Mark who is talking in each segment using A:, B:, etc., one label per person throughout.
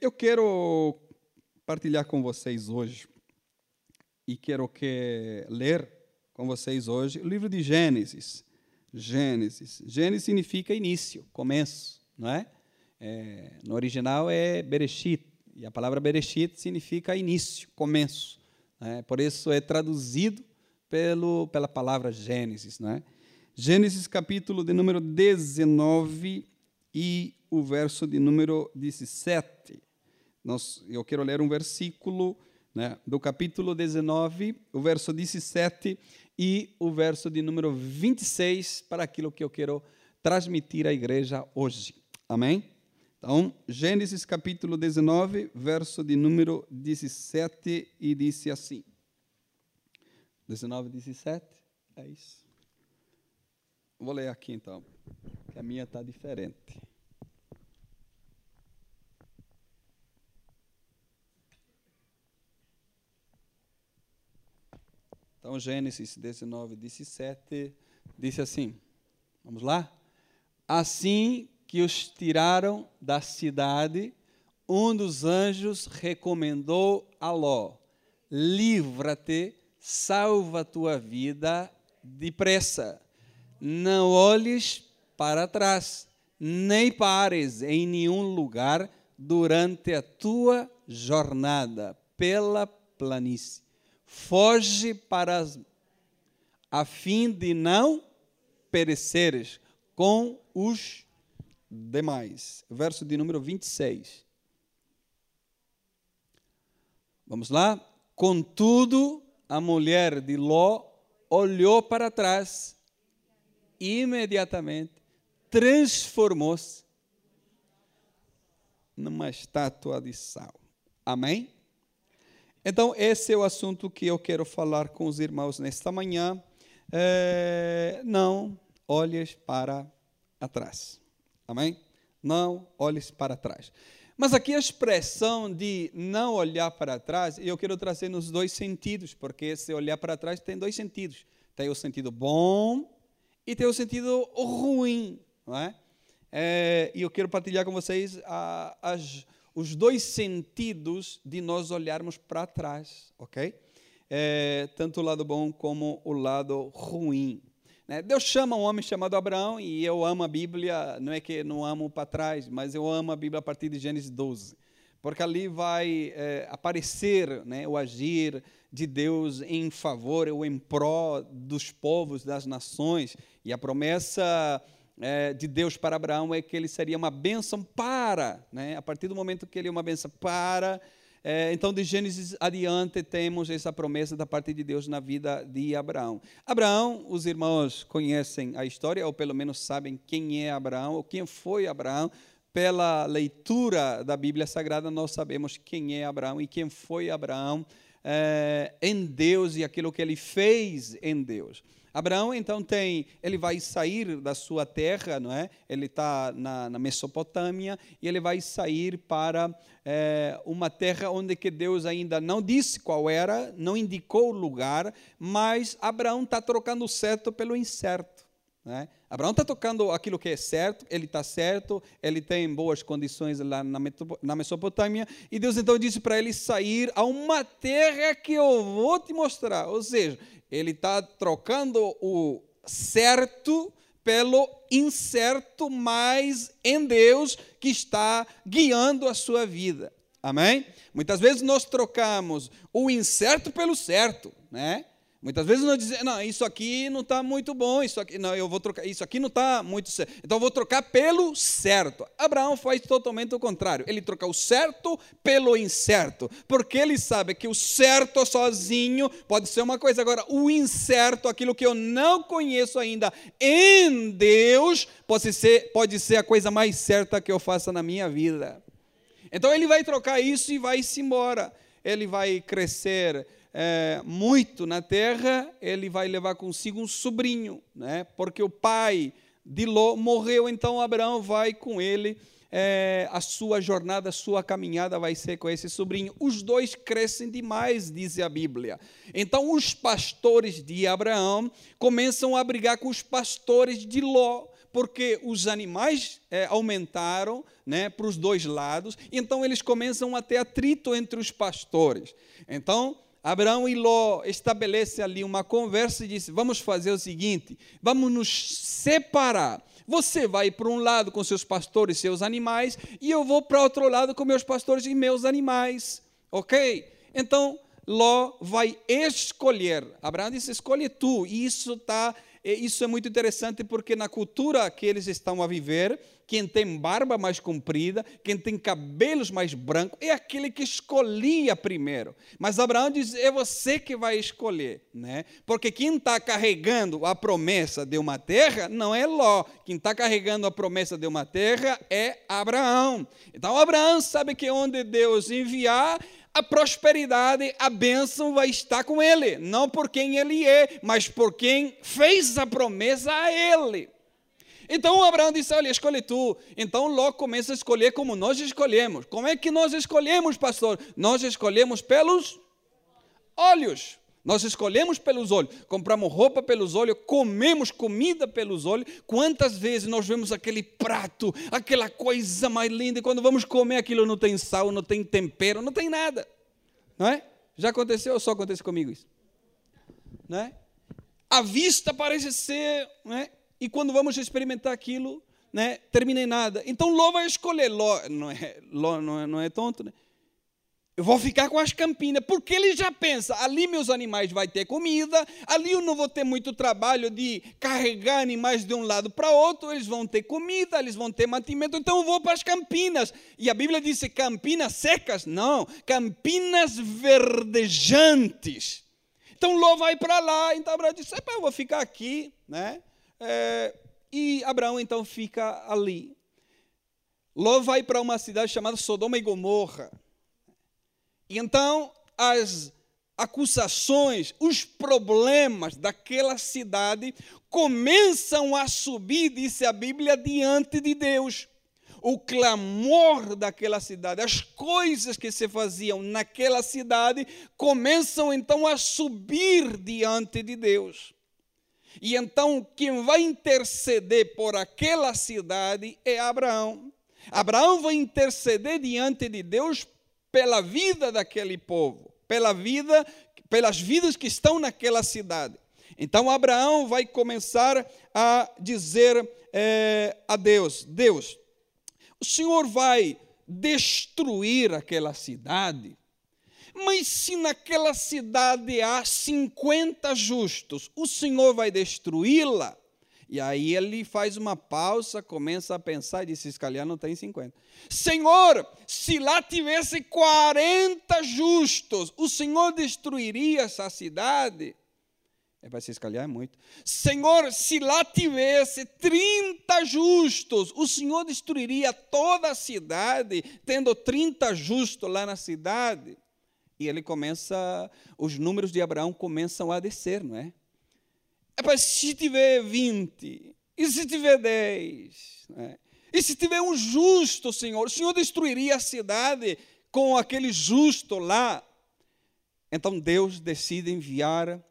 A: Eu quero partilhar com vocês hoje e quero que ler com vocês hoje o livro de Gênesis. Gênesis. Gênesis significa início, começo, não é? é no original é Bereshit, e a palavra Bereshit significa início, começo. É? Por isso é traduzido pelo, pela palavra Gênesis. Não é? Gênesis capítulo de número 19 e o verso de número 17. Nós, eu quero ler um versículo né, do capítulo 19, o verso 17 e o verso de número 26 para aquilo que eu quero transmitir à igreja hoje. Amém? Então, Gênesis capítulo 19, verso de número 17, e disse assim: 19, 17, é isso. Vou ler aqui então, que a minha está diferente. Então, Gênesis 19, 17, disse assim: Vamos lá? Assim que os tiraram da cidade, um dos anjos recomendou a Ló: Livra-te, salva a tua vida depressa. Não olhes para trás, nem pares em nenhum lugar durante a tua jornada pela planície foge para a fim de não pereceres com os demais. Verso de número 26. Vamos lá? Contudo, a mulher de Ló olhou para trás e imediatamente transformou-se numa estátua de sal. Amém? Então, esse é o assunto que eu quero falar com os irmãos nesta manhã. É, não olhes para atrás. Amém? Não olhes para trás. Mas aqui a expressão de não olhar para trás, eu quero trazer nos dois sentidos, porque se olhar para trás tem dois sentidos. Tem o sentido bom e tem o sentido ruim. Não é? é e eu quero partilhar com vocês as os dois sentidos de nós olharmos para trás, ok? É, tanto o lado bom como o lado ruim. Né? Deus chama um homem chamado Abraão e eu amo a Bíblia, não é que não amo para trás, mas eu amo a Bíblia a partir de Gênesis 12, porque ali vai é, aparecer né, o agir de Deus em favor ou em pró dos povos, das nações, e a promessa é, de Deus para Abraão é que ele seria uma bênção para, né? a partir do momento que ele é uma bênção para, é, então de Gênesis adiante temos essa promessa da parte de Deus na vida de Abraão. Abraão, os irmãos conhecem a história, ou pelo menos sabem quem é Abraão, ou quem foi Abraão. Pela leitura da Bíblia Sagrada, nós sabemos quem é Abraão e quem foi Abraão é, em Deus e aquilo que ele fez em Deus. Abraão então tem, ele vai sair da sua terra, não é? Ele está na, na, Mesopotâmia e ele vai sair para é, uma terra onde que Deus ainda não disse qual era, não indicou o lugar, mas Abraão está trocando o certo pelo incerto. Né? Abraão está tocando aquilo que é certo, ele está certo, ele tem boas condições lá na Mesopotâmia, e Deus então disse para ele sair a uma terra que eu vou te mostrar. Ou seja, ele está trocando o certo pelo incerto, mas em Deus que está guiando a sua vida. Amém? Muitas vezes nós trocamos o incerto pelo certo, né? Muitas vezes nós dizemos, não, isso aqui não está muito bom, isso aqui, não, eu vou trocar, isso aqui não está muito certo. Então eu vou trocar pelo certo. Abraão faz totalmente o contrário. Ele troca o certo pelo incerto, porque ele sabe que o certo sozinho pode ser uma coisa, agora o incerto, aquilo que eu não conheço ainda em Deus, pode ser, pode ser a coisa mais certa que eu faça na minha vida. Então ele vai trocar isso e vai-se embora. Ele vai crescer é, muito na terra, ele vai levar consigo um sobrinho, né? porque o pai de Ló morreu, então Abraão vai com ele. É, a sua jornada, a sua caminhada vai ser com esse sobrinho. Os dois crescem demais, diz a Bíblia. Então, os pastores de Abraão começam a brigar com os pastores de Ló porque os animais é, aumentaram né, para os dois lados, então eles começam a ter atrito entre os pastores. Então, Abraão e Ló estabelecem ali uma conversa e dizem: Vamos fazer o seguinte, vamos nos separar. Você vai para um lado com seus pastores e seus animais, e eu vou para outro lado com meus pastores e meus animais. Ok? Então, Ló vai escolher. Abraão disse: Escolhe tu. E isso está isso é muito interessante porque na cultura que eles estão a viver, quem tem barba mais comprida, quem tem cabelos mais brancos, é aquele que escolhia primeiro. Mas Abraão diz: é você que vai escolher, né? Porque quem está carregando a promessa de uma terra não é Ló, quem está carregando a promessa de uma terra é Abraão. Então Abraão sabe que onde Deus enviar, a prosperidade, a bênção vai estar com ele, não por quem ele é, mas por quem fez a promessa a ele. Então Abraão disse: Olha, escolhe tu. Então Ló começa a escolher como nós escolhemos. Como é que nós escolhemos, pastor? Nós escolhemos pelos olhos. Nós escolhemos pelos olhos, compramos roupa pelos olhos, comemos comida pelos olhos. Quantas vezes nós vemos aquele prato, aquela coisa mais linda, e quando vamos comer aquilo não tem sal, não tem tempero, não tem nada. Não é? Já aconteceu ou só acontece comigo isso? Não é? A vista parece ser, não é? E quando vamos experimentar aquilo, né, termina em nada. Então Ló vai escolher, Ló não é, Ló não é, não é tonto, né? Eu vou ficar com as campinas, porque ele já pensa, ali meus animais vai ter comida, ali eu não vou ter muito trabalho de carregar animais de um lado para outro, eles vão ter comida, eles vão ter mantimento, então eu vou para as campinas. E a Bíblia diz campinas secas? Não, campinas verdejantes. Então Ló vai para lá, então Abraão disse, eu vou ficar aqui, né? É, e Abraão então fica ali. Ló vai para uma cidade chamada Sodoma e Gomorra. E então as acusações, os problemas daquela cidade começam a subir, disse a Bíblia, diante de Deus. O clamor daquela cidade, as coisas que se faziam naquela cidade começam então a subir diante de Deus. E então quem vai interceder por aquela cidade é Abraão. Abraão vai interceder diante de Deus pela vida daquele povo, pela vida, pelas vidas que estão naquela cidade. Então Abraão vai começar a dizer é, a Deus: Deus, o Senhor vai destruir aquela cidade, mas se naquela cidade há 50 justos, o Senhor vai destruí-la? E aí ele faz uma pausa, começa a pensar e diz: se não tem 50. Senhor, se lá tivesse 40 justos, o Senhor destruiria essa cidade? É para se escalhar é muito. Senhor, se lá tivesse 30 justos, o Senhor destruiria toda a cidade, tendo 30 justos lá na cidade? E ele começa, os números de Abraão começam a descer, não é? É para se tiver 20, e se tiver 10, né? e se tiver um justo, Senhor, o Senhor destruiria a cidade com aquele justo lá. Então Deus decide enviar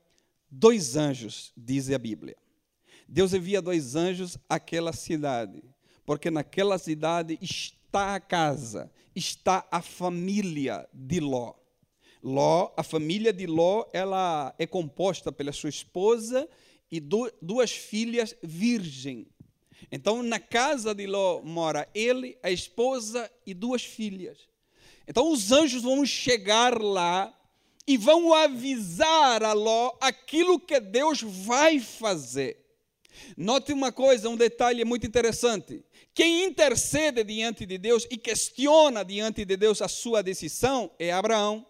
A: dois anjos, diz a Bíblia. Deus envia dois anjos àquela cidade, porque naquela cidade está a casa, está a família de Ló. Ló, a família de Ló, ela é composta pela sua esposa e duas filhas virgem. Então, na casa de Ló mora ele, a esposa e duas filhas. Então, os anjos vão chegar lá e vão avisar a Ló aquilo que Deus vai fazer. Note uma coisa, um detalhe muito interessante. Quem intercede diante de Deus e questiona diante de Deus a sua decisão é Abraão.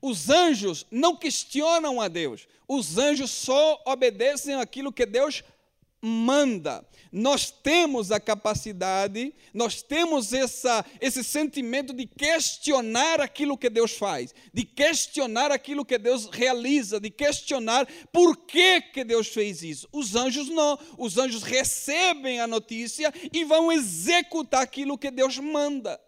A: Os anjos não questionam a Deus, os anjos só obedecem aquilo que Deus manda. Nós temos a capacidade, nós temos essa, esse sentimento de questionar aquilo que Deus faz, de questionar aquilo que Deus realiza, de questionar por que, que Deus fez isso. Os anjos não, os anjos recebem a notícia e vão executar aquilo que Deus manda.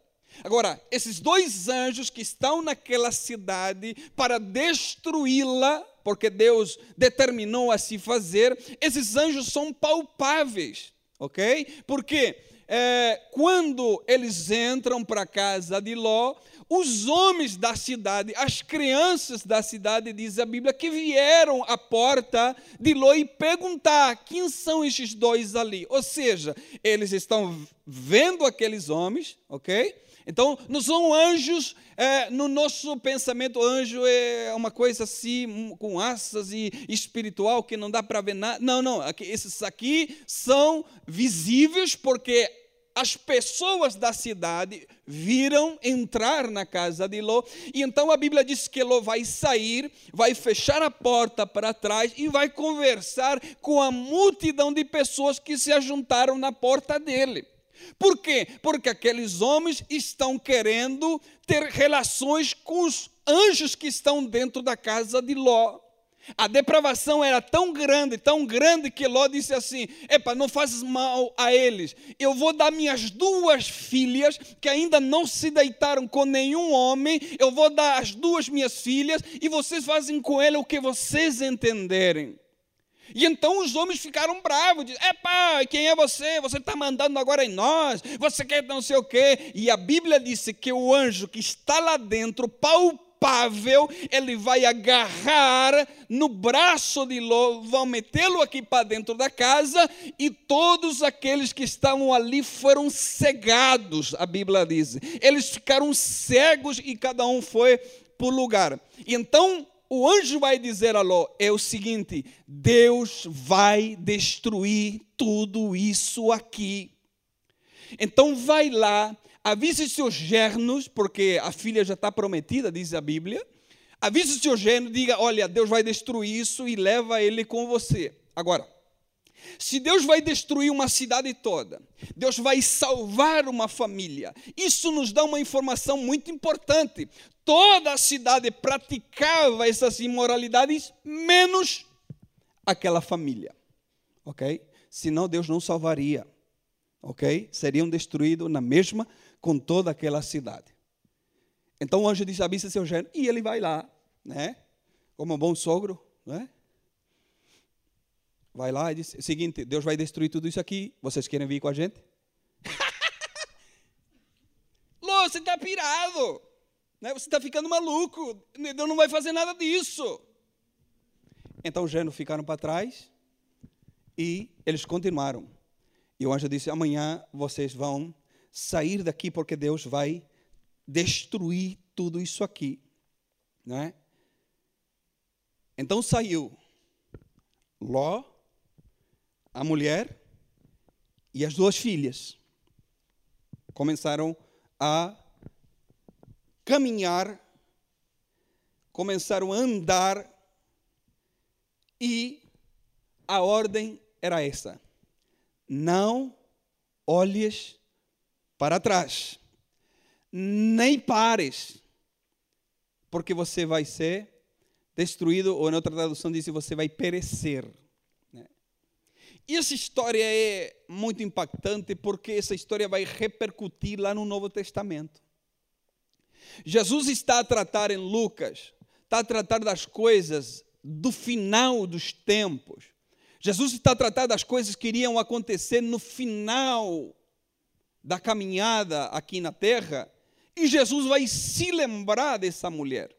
A: Agora, esses dois anjos que estão naquela cidade para destruí-la, porque Deus determinou a se fazer, esses anjos são palpáveis. ok? Porque é, quando eles entram para a casa de Ló, os homens da cidade, as crianças da cidade, diz a Bíblia, que vieram à porta de Ló e perguntar quem são esses dois ali. Ou seja, eles estão vendo aqueles homens, ok? Então, não são anjos, é, no nosso pensamento, anjo é uma coisa assim, com asas e espiritual, que não dá para ver nada. Não, não, esses aqui são visíveis porque as pessoas da cidade viram entrar na casa de Ló, e então a Bíblia diz que Ló vai sair, vai fechar a porta para trás e vai conversar com a multidão de pessoas que se ajuntaram na porta dele. Por quê? Porque aqueles homens estão querendo ter relações com os anjos que estão dentro da casa de Ló. A depravação era tão grande, tão grande, que Ló disse assim: Epa, não fazes mal a eles. Eu vou dar minhas duas filhas, que ainda não se deitaram com nenhum homem, eu vou dar as duas minhas filhas, e vocês fazem com ela o que vocês entenderem. E então os homens ficaram bravos, dizem, epá, quem é você? Você está mandando agora em nós, você quer não sei o quê. E a Bíblia disse que o anjo que está lá dentro palpável, ele vai agarrar no braço de Ló, vão metê-lo aqui para dentro da casa, e todos aqueles que estavam ali foram cegados, a Bíblia diz. Eles ficaram cegos e cada um foi o lugar. E então o anjo vai dizer a Ló: é o seguinte, Deus vai destruir tudo isso aqui. Então vai lá, avise seus gernos, porque a filha já está prometida, diz a Bíblia. Avise seu gerno, diga: olha, Deus vai destruir isso e leva ele com você. Agora, se Deus vai destruir uma cidade toda, Deus vai salvar uma família, isso nos dá uma informação muito importante toda a cidade praticava essas imoralidades, menos aquela família. Ok? Senão Deus não salvaria. Ok? Seriam destruídos na mesma com toda aquela cidade. Então o anjo disse: avisa seu gênero. E ele vai lá, né? Como um bom sogro, né? Vai lá e diz: o seguinte, Deus vai destruir tudo isso aqui. Vocês querem vir com a gente? Lô, você está pirado. Né? Você está ficando maluco. Deus não vai fazer nada disso. Então os gênios ficaram para trás e eles continuaram. E o anjo disse: Amanhã vocês vão sair daqui porque Deus vai destruir tudo isso aqui. Né? Então saiu Ló, a mulher e as duas filhas. Começaram a caminhar, começaram a andar e a ordem era essa: não olhes para trás, nem pares, porque você vai ser destruído, ou em outra tradução diz você vai perecer. Né? E essa história é muito impactante porque essa história vai repercutir lá no Novo Testamento. Jesus está a tratar em Lucas, está a tratar das coisas do final dos tempos. Jesus está a tratar das coisas que iriam acontecer no final da caminhada aqui na terra. E Jesus vai se lembrar dessa mulher.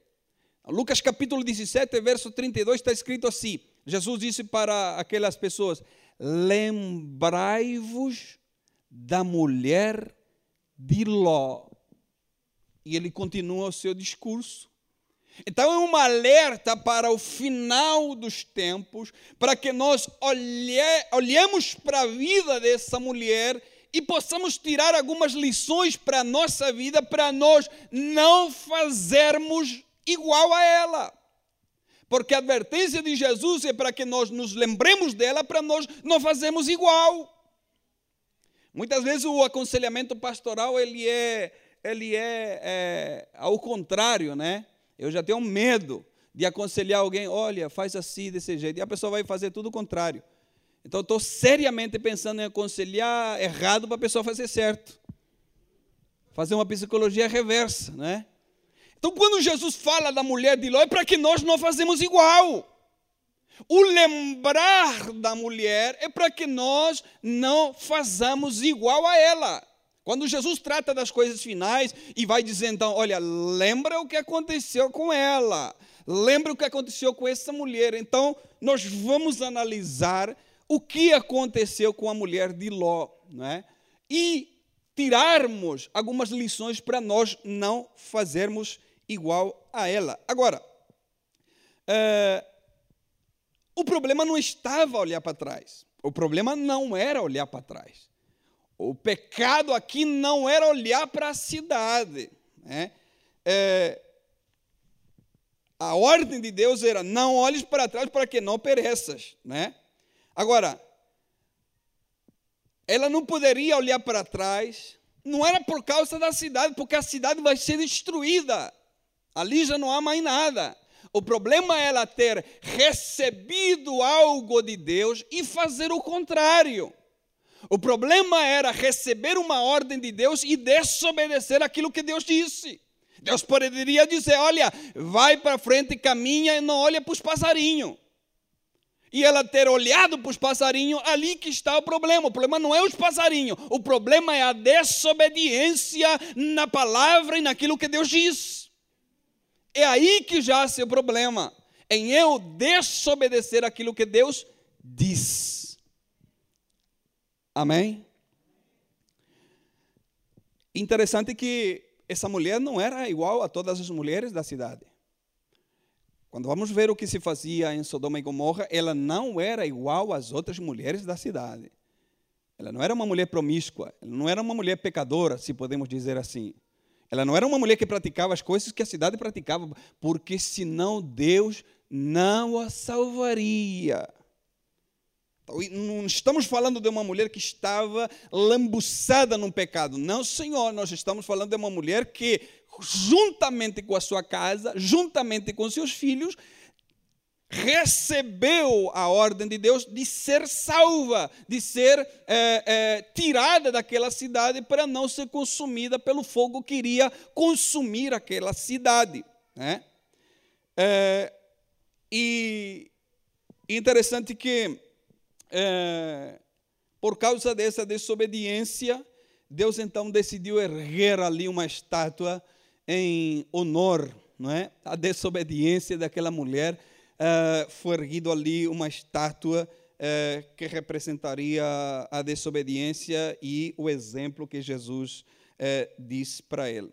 A: Lucas capítulo 17, verso 32 está escrito assim: Jesus disse para aquelas pessoas: Lembrai-vos da mulher de Ló e ele continua o seu discurso. Então é um alerta para o final dos tempos, para que nós olhe, olhemos para a vida dessa mulher e possamos tirar algumas lições para a nossa vida, para nós não fazermos igual a ela. Porque a advertência de Jesus é para que nós nos lembremos dela, para nós não fazermos igual. Muitas vezes o aconselhamento pastoral ele é ele é, é ao contrário, né? Eu já tenho medo de aconselhar alguém, olha, faz assim, desse jeito, e a pessoa vai fazer tudo o contrário. Então, estou seriamente pensando em aconselhar errado para a pessoa fazer certo. Fazer uma psicologia reversa, né? Então, quando Jesus fala da mulher de Ló, é para que nós não fazemos igual. O lembrar da mulher é para que nós não façamos igual a ela. Quando Jesus trata das coisas finais e vai dizer então, olha, lembra o que aconteceu com ela, lembra o que aconteceu com essa mulher. Então, nós vamos analisar o que aconteceu com a mulher de Ló, não é? E tirarmos algumas lições para nós não fazermos igual a ela. Agora, é, o problema não estava olhar para trás. O problema não era olhar para trás. O pecado aqui não era olhar para a cidade. Né? É, a ordem de Deus era: não olhes para trás para que não pereças. Né? Agora, ela não poderia olhar para trás, não era por causa da cidade, porque a cidade vai ser destruída. Ali já não há mais nada. O problema é ela ter recebido algo de Deus e fazer o contrário. O problema era receber uma ordem de Deus e desobedecer aquilo que Deus disse. Deus poderia dizer: olha, vai para frente, caminha e não olha para os passarinhos. E ela ter olhado para os passarinhos, ali que está o problema. O problema não é os passarinhos, o problema é a desobediência na palavra e naquilo que Deus diz. É aí que já é o problema, em eu desobedecer aquilo que Deus diz. Amém? Interessante que essa mulher não era igual a todas as mulheres da cidade. Quando vamos ver o que se fazia em Sodoma e Gomorra, ela não era igual às outras mulheres da cidade. Ela não era uma mulher promíscua, ela não era uma mulher pecadora, se podemos dizer assim. Ela não era uma mulher que praticava as coisas que a cidade praticava, porque senão Deus não a salvaria. Não estamos falando de uma mulher que estava lambuçada no pecado. Não, Senhor, nós estamos falando de uma mulher que, juntamente com a sua casa, juntamente com seus filhos, recebeu a ordem de Deus de ser salva, de ser é, é, tirada daquela cidade para não ser consumida pelo fogo que iria consumir aquela cidade. Né? É, e interessante que, é, por causa dessa desobediência, Deus então decidiu erguer ali uma estátua em honor não é? à desobediência daquela mulher uh, foi erguido ali uma estátua uh, que representaria a desobediência e o exemplo que Jesus uh, disse para ele.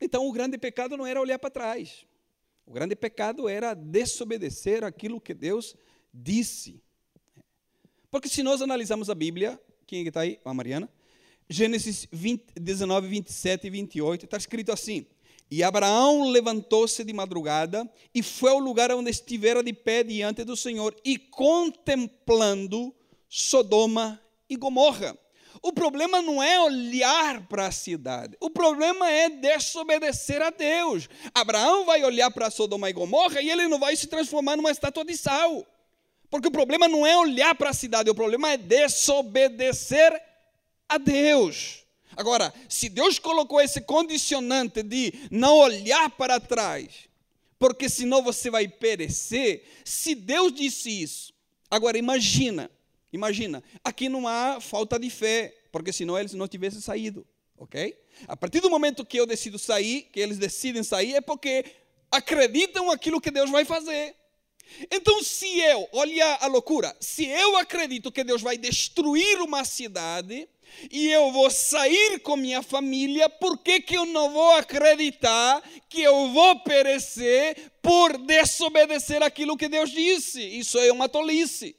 A: então, o grande pecado não era olhar para trás. O grande pecado era desobedecer aquilo que Deus disse. Porque se nós analisarmos a Bíblia, quem está aí? A Mariana. Gênesis 20, 19, 27 e 28, está escrito assim: e Abraão levantou-se de madrugada e foi ao lugar onde estivera de pé diante do Senhor e contemplando Sodoma e Gomorra. O problema não é olhar para a cidade, o problema é desobedecer a Deus. Abraão vai olhar para Sodoma e Gomorra e ele não vai se transformar numa estátua de sal. Porque o problema não é olhar para a cidade, o problema é desobedecer a Deus. Agora, se Deus colocou esse condicionante de não olhar para trás, porque senão você vai perecer, se Deus disse isso, agora imagina, imagina, aqui não há falta de fé, porque senão eles não tivessem saído, ok? A partir do momento que eu decido sair, que eles decidem sair, é porque acreditam aquilo que Deus vai fazer. Então, se eu, olha a loucura, se eu acredito que Deus vai destruir uma cidade, e eu vou sair com minha família, por que, que eu não vou acreditar que eu vou perecer por desobedecer aquilo que Deus disse? Isso é uma tolice.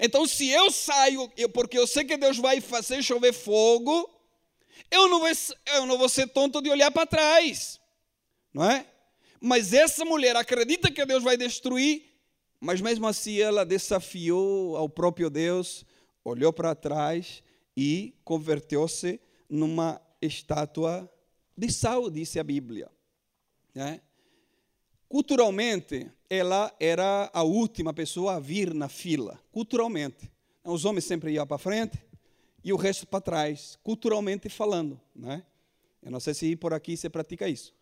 A: Então, se eu saio, porque eu sei que Deus vai fazer chover fogo, eu não vou, eu não vou ser tonto de olhar para trás, não é? Mas essa mulher acredita que Deus vai destruir, mas mesmo assim ela desafiou ao próprio Deus, olhou para trás e converteu-se numa estátua de sal, disse a Bíblia. Né? Culturalmente, ela era a última pessoa a vir na fila, culturalmente. Os homens sempre iam para frente e o resto para trás, culturalmente falando. Né? Eu não sei se por aqui você pratica isso.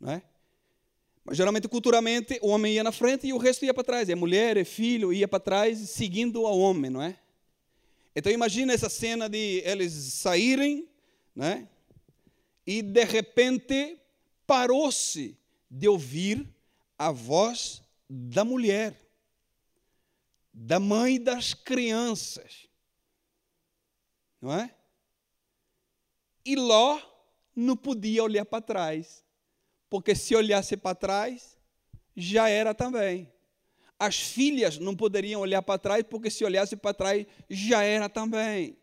A: Né? Mas geralmente, culturalmente, o homem ia na frente e o resto ia para trás. A mulher, e filho, ia para trás, seguindo ao homem, não é? Então imagina essa cena de eles saírem, né? E de repente parou-se de ouvir a voz da mulher, da mãe das crianças. Não é? E Ló não podia olhar para trás, porque se olhasse para trás, já era também. As filhas não poderiam olhar para trás, porque se olhasse para trás, já era também.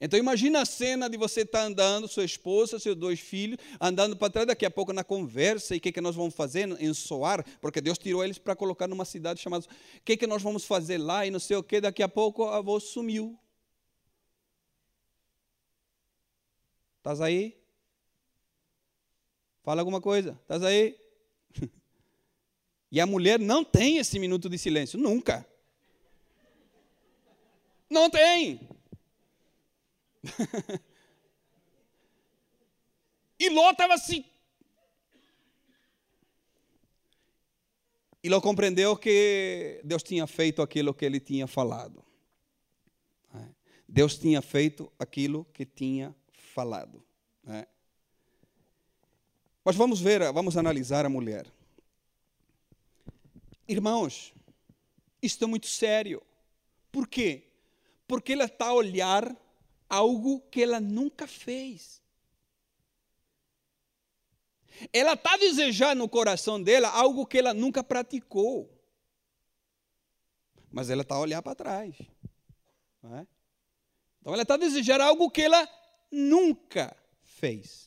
A: Então imagina a cena de você estar tá andando, sua esposa, seus dois filhos, andando para trás, daqui a pouco na conversa, e o que, que nós vamos fazer em Soar, porque Deus tirou eles para colocar numa cidade chamada, o que, que nós vamos fazer lá, e não sei o que, daqui a pouco a avó sumiu. Estás aí? Fala alguma coisa. Estás aí? E a mulher não tem esse minuto de silêncio, nunca. Não tem. e Ló estava assim. E Ló compreendeu que Deus tinha feito aquilo que ele tinha falado. Deus tinha feito aquilo que tinha falado. Mas vamos ver, vamos analisar a mulher. Irmãos, isto é muito sério. Por quê? Porque ela está a olhar algo que ela nunca fez. Ela está a desejar no coração dela algo que ela nunca praticou. Mas ela está a olhar para trás. É? Então ela está a desejar algo que ela nunca fez.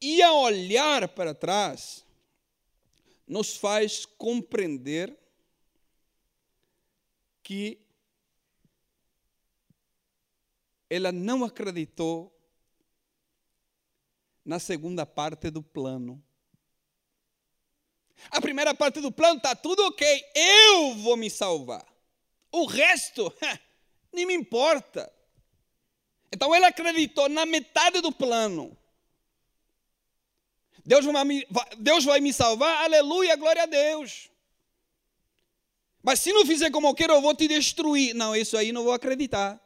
A: E a olhar para trás nos faz compreender que ela não acreditou na segunda parte do plano. A primeira parte do plano está tudo ok, eu vou me salvar. O resto, nem me importa. Então ela acreditou na metade do plano. Deus vai, me, Deus vai me salvar, aleluia, glória a Deus. Mas se não fizer como eu quero, eu vou te destruir. Não, isso aí não vou acreditar.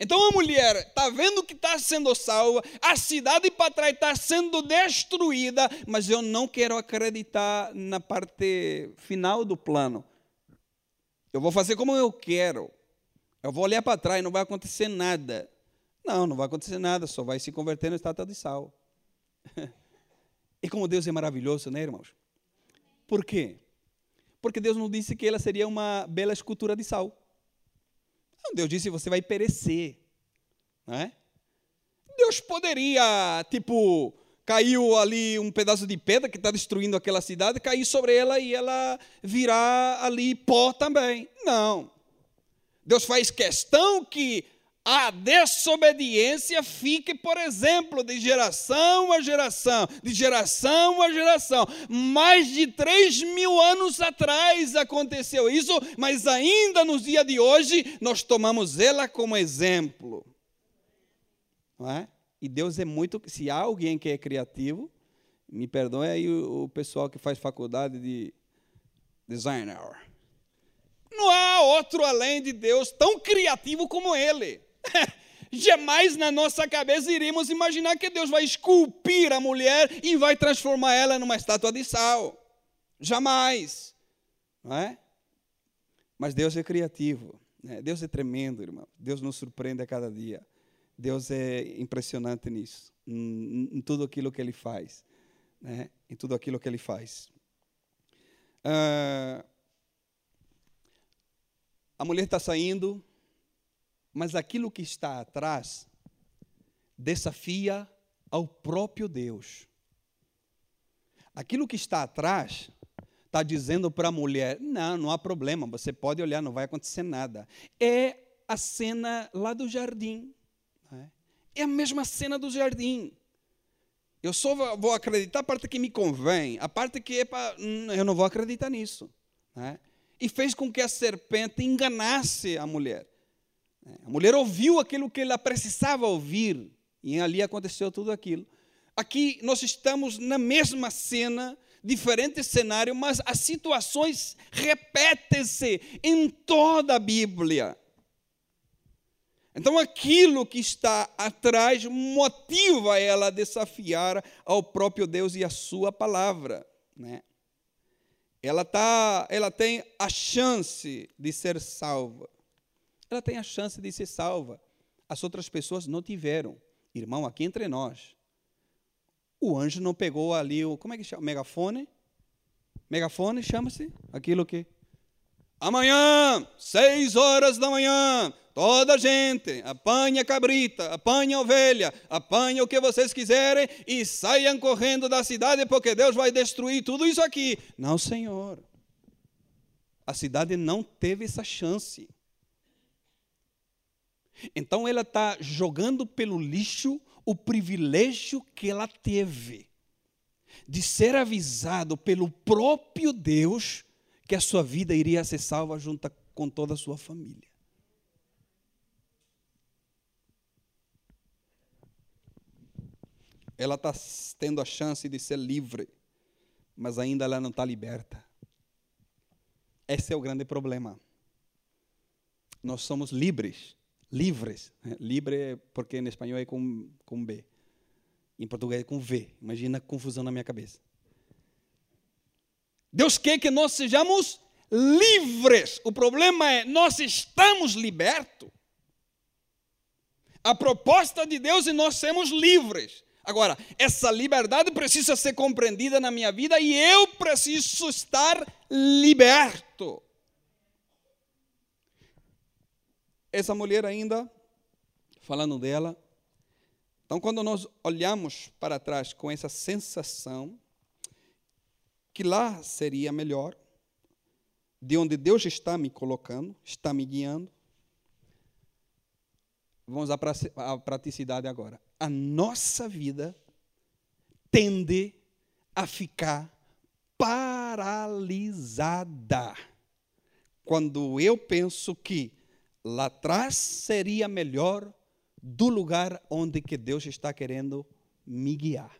A: Então a mulher está vendo que está sendo salva, a cidade para trás está sendo destruída, mas eu não quero acreditar na parte final do plano. Eu vou fazer como eu quero. Eu vou olhar para trás, não vai acontecer nada. Não, não vai acontecer nada, só vai se converter no estátua de sal. E como Deus é maravilhoso, né, irmãos? Por quê? Porque Deus não disse que ela seria uma bela escultura de sal. Deus disse: você vai perecer. Não é? Deus poderia, tipo, caiu ali um pedaço de pedra que está destruindo aquela cidade, cair sobre ela e ela virar ali pó também. Não. Deus faz questão que a desobediência fique, por exemplo, de geração a geração, de geração a geração. Mais de três mil anos atrás aconteceu isso, mas ainda nos dias de hoje nós tomamos ela como exemplo. Não é? E Deus é muito. Se há alguém que é criativo, me perdoe aí o, o pessoal que faz faculdade de designer. Não há outro além de Deus tão criativo como Ele. Jamais na nossa cabeça iríamos imaginar que Deus vai esculpir a mulher e vai transformar ela numa estátua de sal. Jamais. Não é? Mas Deus é criativo. Né? Deus é tremendo, irmão. Deus nos surpreende a cada dia. Deus é impressionante nisso, em, em tudo aquilo que Ele faz. Né? Em tudo aquilo que Ele faz. Ah, a mulher está saindo mas aquilo que está atrás desafia ao próprio Deus. Aquilo que está atrás está dizendo para a mulher: não, não há problema, você pode olhar, não vai acontecer nada. É a cena lá do jardim. Né? É a mesma cena do jardim. Eu só vou acreditar a parte que me convém, a parte que é para. Hum, eu não vou acreditar nisso. Né? E fez com que a serpente enganasse a mulher. A mulher ouviu aquilo que ela precisava ouvir. E ali aconteceu tudo aquilo. Aqui nós estamos na mesma cena, diferente cenário, mas as situações repetem-se em toda a Bíblia. Então, aquilo que está atrás motiva ela a desafiar ao próprio Deus e a sua palavra. Né? Ela, tá, ela tem a chance de ser salva. Ela tem a chance de ser salva. As outras pessoas não tiveram. Irmão, aqui entre nós, o anjo não pegou ali o. Como é que chama? Megafone? Megafone chama-se? Aquilo que. Amanhã, seis horas da manhã, Toda a gente, apanha cabrita, apanha ovelha, apanha o que vocês quiserem e saiam correndo da cidade porque Deus vai destruir tudo isso aqui. Não, Senhor. A cidade não teve essa chance. Então ela está jogando pelo lixo o privilégio que ela teve de ser avisado pelo próprio Deus que a sua vida iria ser salva junto com toda a sua família. ela está tendo a chance de ser livre, mas ainda ela não está liberta. Esse é o grande problema. Nós somos livres, livres. Livre porque em espanhol é com, com B. Em português é com V. Imagina a confusão na minha cabeça. Deus quer que nós sejamos livres. O problema é nós estamos libertos. A proposta de Deus é nós sermos livres. Agora, essa liberdade precisa ser compreendida na minha vida e eu preciso estar liberto. Essa mulher ainda, falando dela, então quando nós olhamos para trás com essa sensação que lá seria melhor, de onde Deus está me colocando, está me guiando, vamos à praticidade agora a nossa vida tende a ficar paralisada. Quando eu penso que lá atrás seria melhor do lugar onde que Deus está querendo me guiar.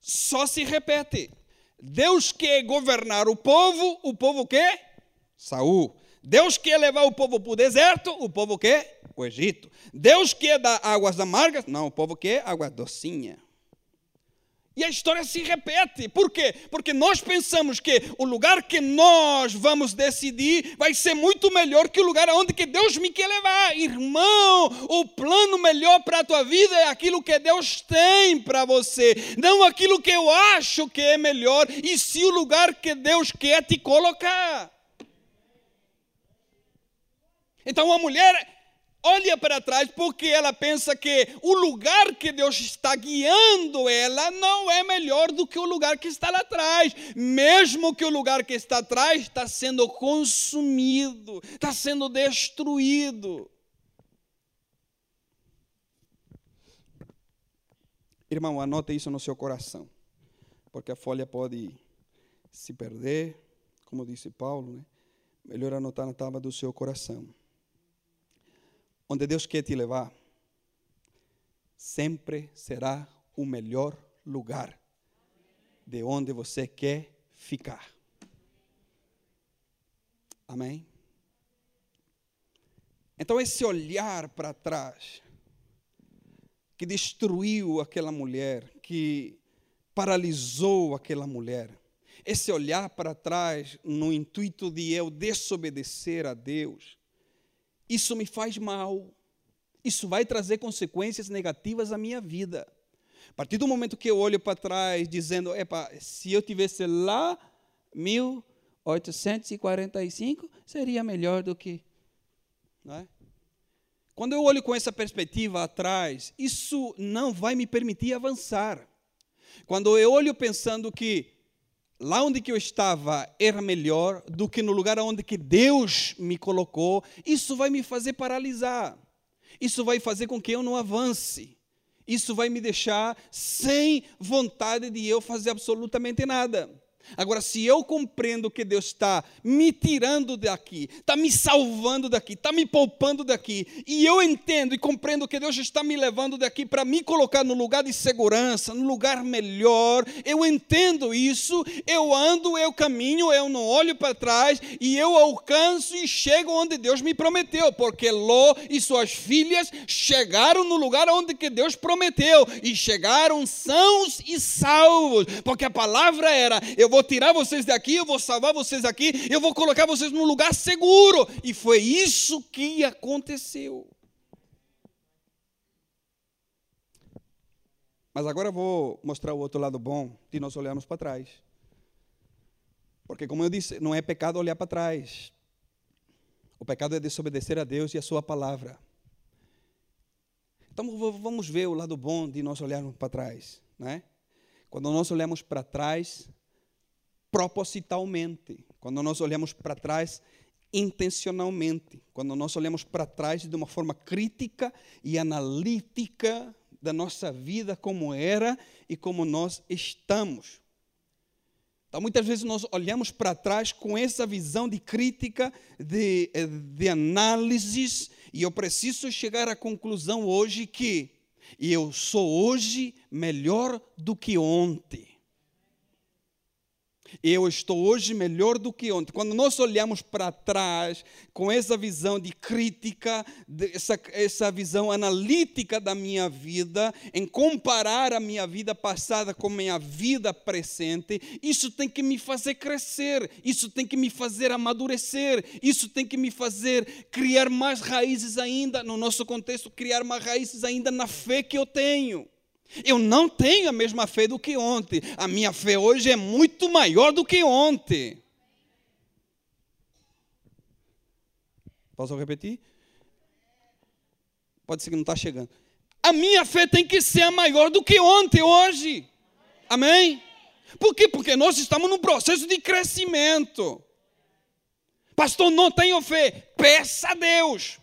A: Só se repete. Deus quer governar o povo, o povo quer? Saul. Deus quer levar o povo para o deserto, o povo quer o Egito. Deus quer dar águas amargas, não, o povo quer água docinha. E a história se repete. Por quê? Porque nós pensamos que o lugar que nós vamos decidir vai ser muito melhor que o lugar aonde que Deus me quer levar. Irmão, o plano melhor para a tua vida é aquilo que Deus tem para você, não aquilo que eu acho que é melhor, e se o lugar que Deus quer te colocar. Então a mulher olha para trás porque ela pensa que o lugar que Deus está guiando ela não é melhor do que o lugar que está lá atrás, mesmo que o lugar que está atrás está sendo consumido, está sendo destruído. Irmão, anote isso no seu coração, porque a folha pode se perder, como disse Paulo, né? melhor anotar na tábua do seu coração onde Deus quer te levar, sempre será o melhor lugar de onde você quer ficar. Amém? Então, esse olhar para trás, que destruiu aquela mulher, que paralisou aquela mulher, esse olhar para trás no intuito de eu desobedecer a Deus, isso me faz mal. Isso vai trazer consequências negativas à minha vida. A partir do momento que eu olho para trás dizendo, epa, se eu tivesse lá 1845, seria melhor do que. Não é? Quando eu olho com essa perspectiva atrás, isso não vai me permitir avançar. Quando eu olho pensando que lá onde que eu estava era melhor do que no lugar onde que Deus me colocou, isso vai me fazer paralisar. Isso vai fazer com que eu não avance. Isso vai me deixar sem vontade de eu fazer absolutamente nada. Agora, se eu compreendo que Deus está me tirando daqui, está me salvando daqui, está me poupando daqui, e eu entendo e compreendo que Deus está me levando daqui para me colocar no lugar de segurança, no lugar melhor, eu entendo isso, eu ando, eu caminho, eu não olho para trás e eu alcanço e chego onde Deus me prometeu, porque Ló e suas filhas chegaram no lugar onde que Deus prometeu e chegaram sãos e salvos, porque a palavra era: eu vou tirar vocês daqui, eu vou salvar vocês aqui, eu vou colocar vocês num lugar seguro. E foi isso que aconteceu. Mas agora eu vou mostrar o outro lado bom de nós olharmos para trás. Porque, como eu disse, não é pecado olhar para trás. O pecado é desobedecer a Deus e a Sua palavra. Então vamos ver o lado bom de nós olharmos para trás. Né? Quando nós olhamos para trás, propositalmente, quando nós olhamos para trás intencionalmente, quando nós olhamos para trás de uma forma crítica e analítica da nossa vida como era e como nós estamos. Então, muitas vezes nós olhamos para trás com essa visão de crítica, de, eh, de análises, e eu preciso chegar à conclusão hoje que eu sou hoje melhor do que ontem. Eu estou hoje melhor do que ontem. Quando nós olhamos para trás, com essa visão de crítica, essa, essa visão analítica da minha vida, em comparar a minha vida passada com a minha vida presente, isso tem que me fazer crescer, isso tem que me fazer amadurecer, isso tem que me fazer criar mais raízes ainda, no nosso contexto, criar mais raízes ainda na fé que eu tenho. Eu não tenho a mesma fé do que ontem. A minha fé hoje é muito maior do que ontem. Posso repetir? Pode ser que não está chegando. A minha fé tem que ser maior do que ontem, hoje. Amém? Por quê? Porque nós estamos num processo de crescimento. Pastor, não tenho fé. Peça a Deus.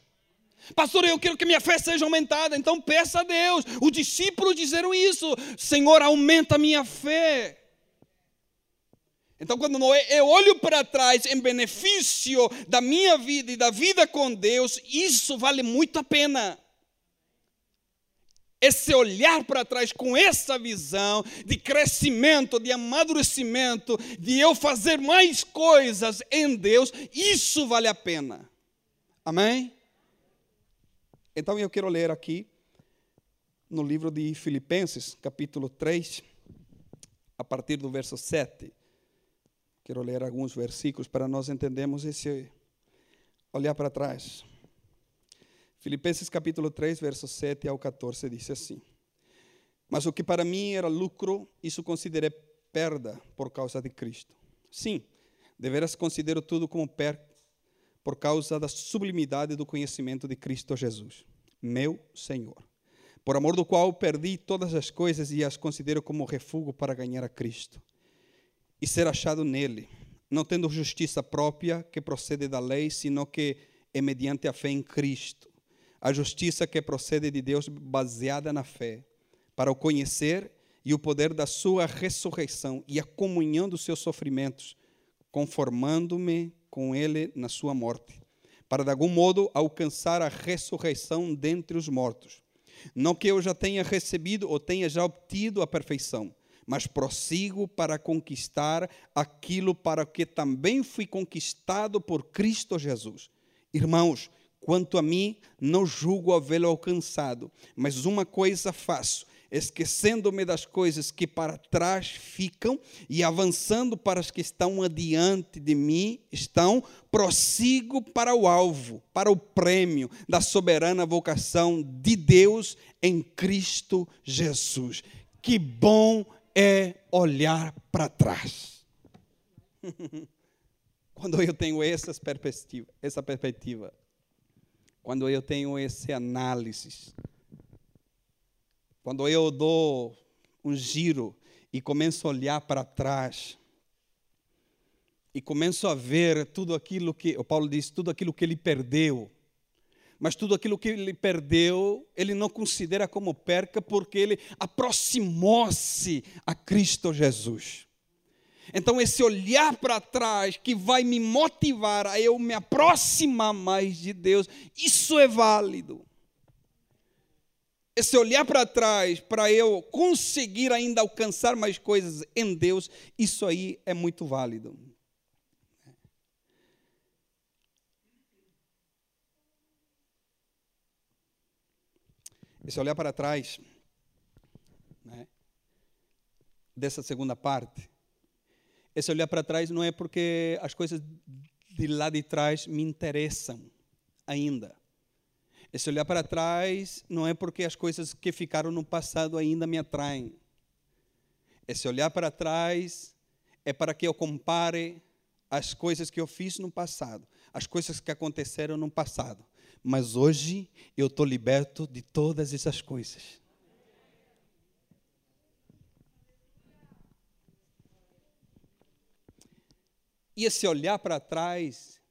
A: Pastor, eu quero que minha fé seja aumentada, então peça a Deus. Os discípulos disseram isso: Senhor, aumenta a minha fé. Então, quando eu olho para trás em benefício da minha vida e da vida com Deus, isso vale muito a pena. Esse olhar para trás com essa visão de crescimento, de amadurecimento, de eu fazer mais coisas em Deus, isso vale a pena. Amém? Então eu quero ler aqui no livro de Filipenses, capítulo 3, a partir do verso 7. Quero ler alguns versículos para nós entendermos esse olhar para trás. Filipenses capítulo 3, verso 7 ao 14 diz assim: Mas o que para mim era lucro, isso considerei perda por causa de Cristo. Sim, deveras considero tudo como perda por causa da sublimidade do conhecimento de Cristo Jesus, meu Senhor, por amor do qual perdi todas as coisas e as considero como refúgio para ganhar a Cristo e ser achado nele, não tendo justiça própria que procede da lei, sino que é mediante a fé em Cristo, a justiça que procede de Deus baseada na fé, para o conhecer e o poder da sua ressurreição e a comunhão dos seus sofrimentos, conformando-me com ele na sua morte, para de algum modo alcançar a ressurreição dentre os mortos. Não que eu já tenha recebido ou tenha já obtido a perfeição, mas prossigo para conquistar aquilo para que também fui conquistado por Cristo Jesus. Irmãos, quanto a mim, não julgo havê-lo alcançado, mas uma coisa faço esquecendo-me das coisas que para trás ficam e avançando para as que estão adiante de mim, estão, prossigo para o alvo, para o prêmio da soberana vocação de Deus em Cristo Jesus. Que bom é olhar para trás. Quando eu tenho essa perspectiva, essa perspectiva, quando eu tenho esse análise, quando eu dou um giro e começo a olhar para trás, e começo a ver tudo aquilo que, o Paulo diz, tudo aquilo que ele perdeu, mas tudo aquilo que ele perdeu, ele não considera como perca, porque ele aproximou-se a Cristo Jesus. Então, esse olhar para trás que vai me motivar a eu me aproximar mais de Deus, isso é válido. Esse olhar para trás para eu conseguir ainda alcançar mais coisas em Deus, isso aí é muito válido. Esse olhar para trás, né, dessa segunda parte, esse olhar para trás não é porque as coisas de lá de trás me interessam ainda. Esse olhar para trás não é porque as coisas que ficaram no passado ainda me atraem. Esse olhar para trás é para que eu compare as coisas que eu fiz no passado, as coisas que aconteceram no passado. Mas hoje eu estou liberto de todas essas coisas. E esse olhar para trás,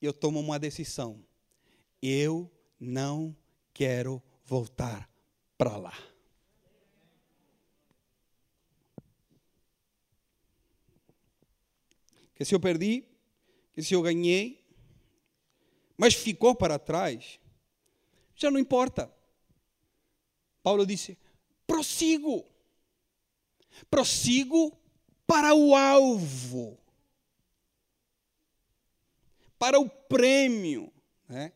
A: eu tomo uma decisão. Eu não quero voltar para lá. Que se eu perdi, que se eu ganhei, mas ficou para trás, já não importa. Paulo disse: prossigo, prossigo para o alvo para o prêmio. Né?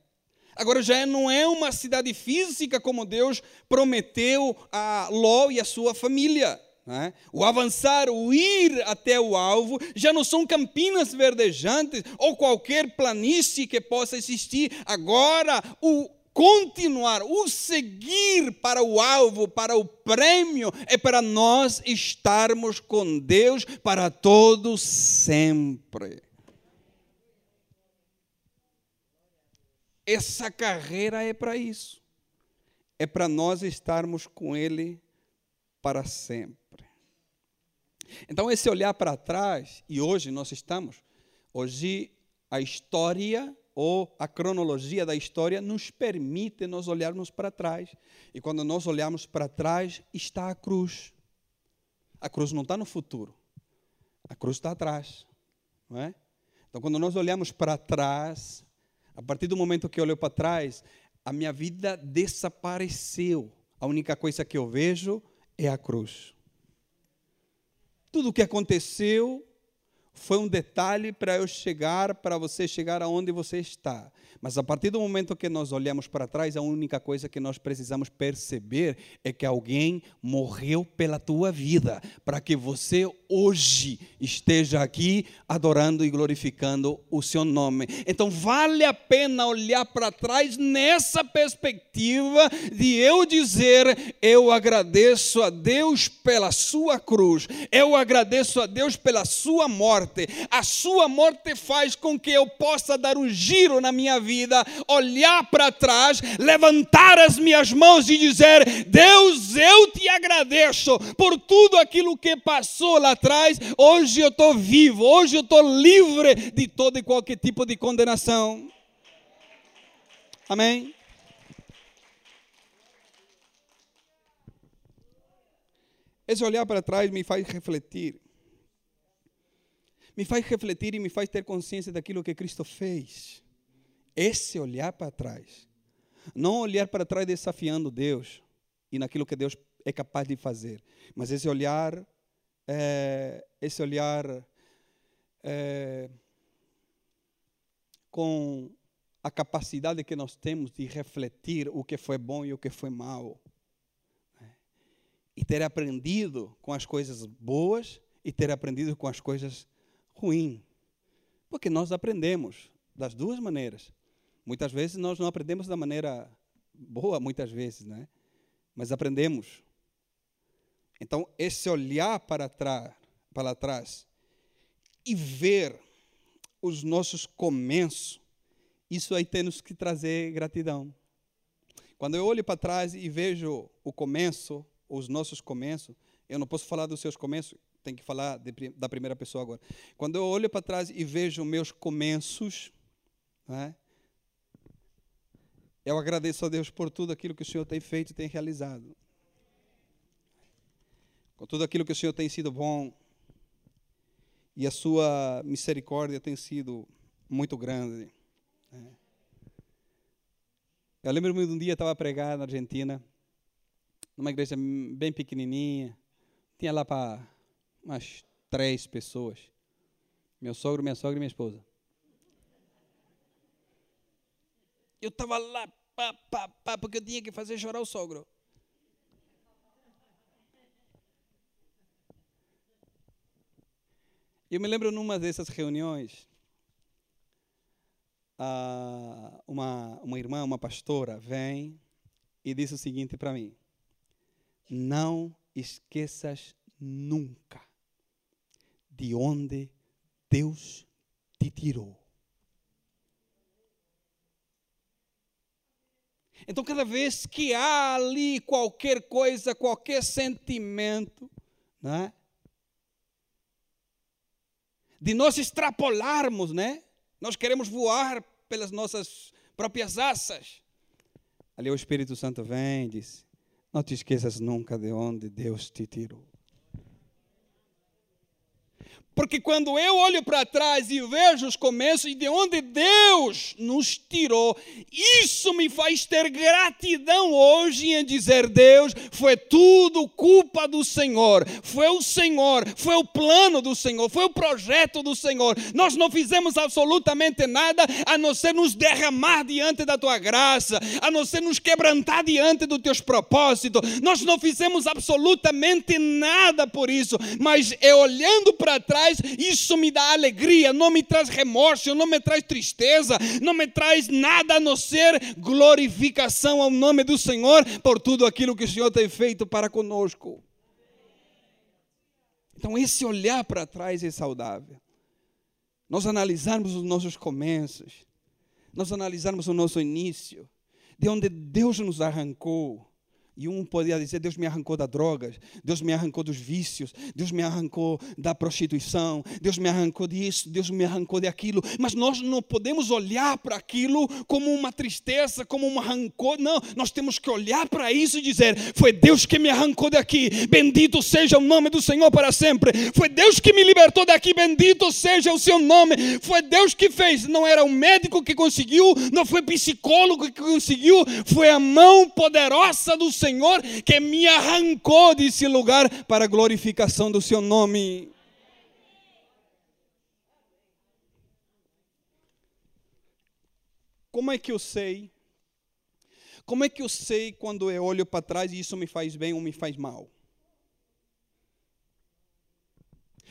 A: Agora já não é uma cidade física como Deus prometeu a Ló e a sua família. Né? O avançar, o ir até o alvo, já não são campinas verdejantes ou qualquer planície que possa existir. Agora, o continuar, o seguir para o alvo, para o prêmio, é para nós estarmos com Deus para todo sempre. Essa carreira é para isso. É para nós estarmos com Ele para sempre. Então, esse olhar para trás, e hoje nós estamos, hoje a história ou a cronologia da história nos permite nós olharmos para trás. E quando nós olhamos para trás, está a cruz. A cruz não está no futuro, a cruz está atrás. Não é? Então, quando nós olhamos para trás, a partir do momento que eu olho para trás, a minha vida desapareceu. A única coisa que eu vejo é a cruz. Tudo o que aconteceu foi um detalhe para eu chegar, para você chegar aonde você está. Mas a partir do momento que nós olhamos para trás, a única coisa que nós precisamos perceber é que alguém morreu pela tua vida, para que você hoje esteja aqui adorando e glorificando o seu nome. Então vale a pena olhar para trás nessa perspectiva de eu dizer: eu agradeço a Deus pela sua cruz, eu agradeço a Deus pela sua morte. A sua morte faz com que eu possa dar um giro na minha vida vida, olhar para trás, levantar as minhas mãos e dizer: Deus, eu te agradeço por tudo aquilo que passou lá atrás. Hoje eu estou vivo, hoje eu estou livre de todo e qualquer tipo de condenação. Amém? Esse olhar para trás me faz refletir. Me faz refletir e me faz ter consciência daquilo que Cristo fez. Esse olhar para trás. Não olhar para trás desafiando Deus e naquilo que Deus é capaz de fazer, mas esse olhar, é, esse olhar é, com a capacidade que nós temos de refletir o que foi bom e o que foi mal. Né? E ter aprendido com as coisas boas e ter aprendido com as coisas ruins. Porque nós aprendemos das duas maneiras. Muitas vezes nós não aprendemos da maneira boa, muitas vezes, né? Mas aprendemos. Então, esse olhar para trás, para trás e ver os nossos começos, isso aí temos que trazer gratidão. Quando eu olho para trás e vejo o começo, os nossos começos, eu não posso falar dos seus começos, tem que falar de, da primeira pessoa agora. Quando eu olho para trás e vejo meus começos, né, eu agradeço a Deus por tudo aquilo que o Senhor tem feito e tem realizado. Com tudo aquilo que o Senhor tem sido bom. e a sua misericórdia tem sido muito grande. Né? Eu lembro-me de um dia eu estava a pregar na Argentina, numa igreja bem pequenininha, tinha lá para umas três pessoas, meu sogro, minha sogra e minha esposa. Eu estava lá, pá, pá, pá, porque eu tinha que fazer chorar o sogro. Eu me lembro numa dessas reuniões, uma, uma irmã, uma pastora, vem e diz o seguinte para mim: Não esqueças nunca de onde Deus te tirou. Então, cada vez que há ali qualquer coisa, qualquer sentimento, né? de nós extrapolarmos, né? Nós queremos voar pelas nossas próprias asas. Ali o Espírito Santo vem e diz: Não te esqueças nunca de onde Deus te tirou. Porque quando eu olho para trás e vejo os começos e de onde Deus nos tirou, isso me faz ter gratidão hoje em dizer: Deus, foi tudo culpa do Senhor, foi o Senhor, foi o plano do Senhor, foi o projeto do Senhor. Nós não fizemos absolutamente nada a não ser nos derramar diante da tua graça, a não ser nos quebrantar diante dos teus propósitos. Nós não fizemos absolutamente nada por isso, mas é olhando para trás isso me dá alegria, não me traz remorso, não me traz tristeza, não me traz nada a não ser glorificação ao nome do Senhor por tudo aquilo que o Senhor tem feito para conosco. Então, esse olhar para trás é saudável. Nós analisarmos os nossos começos, nós analisarmos o nosso início, de onde Deus nos arrancou e um podia dizer: Deus me arrancou das drogas, Deus me arrancou dos vícios, Deus me arrancou da prostituição, Deus me arrancou disso, Deus me arrancou daquilo. Mas nós não podemos olhar para aquilo como uma tristeza, como um rancor. Não, nós temos que olhar para isso e dizer: Foi Deus que me arrancou daqui, bendito seja o nome do Senhor para sempre. Foi Deus que me libertou daqui, bendito seja o seu nome. Foi Deus que fez, não era o médico que conseguiu, não foi psicólogo que conseguiu, foi a mão poderosa do Senhor Senhor que me arrancou desse lugar para a glorificação do seu nome. Como é que eu sei? Como é que eu sei quando eu olho para trás e isso me faz bem ou me faz mal?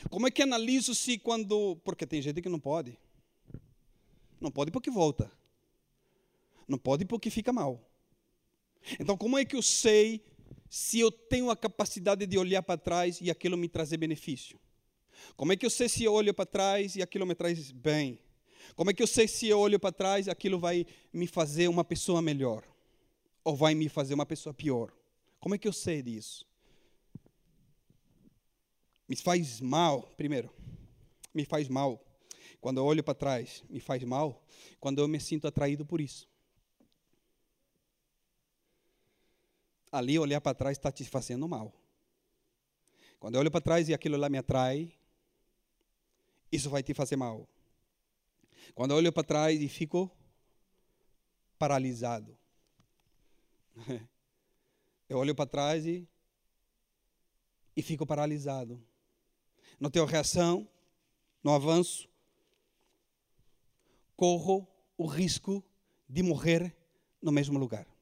A: Como é que analiso se quando. Porque tem gente que não pode. Não pode porque volta. Não pode porque fica mal. Então, como é que eu sei se eu tenho a capacidade de olhar para trás e aquilo me trazer benefício? Como é que eu sei se eu olho para trás e aquilo me traz bem? Como é que eu sei se eu olho para trás e aquilo vai me fazer uma pessoa melhor? Ou vai me fazer uma pessoa pior? Como é que eu sei disso? Me faz mal, primeiro, me faz mal. Quando eu olho para trás, me faz mal. Quando eu me sinto atraído por isso. Ali olhar para trás está te fazendo mal. Quando eu olho para trás e aquilo lá me atrai, isso vai te fazer mal. Quando eu olho para trás e fico paralisado. Eu olho para trás e, e fico paralisado. Não tenho reação, não avanço. Corro o risco de morrer no mesmo lugar.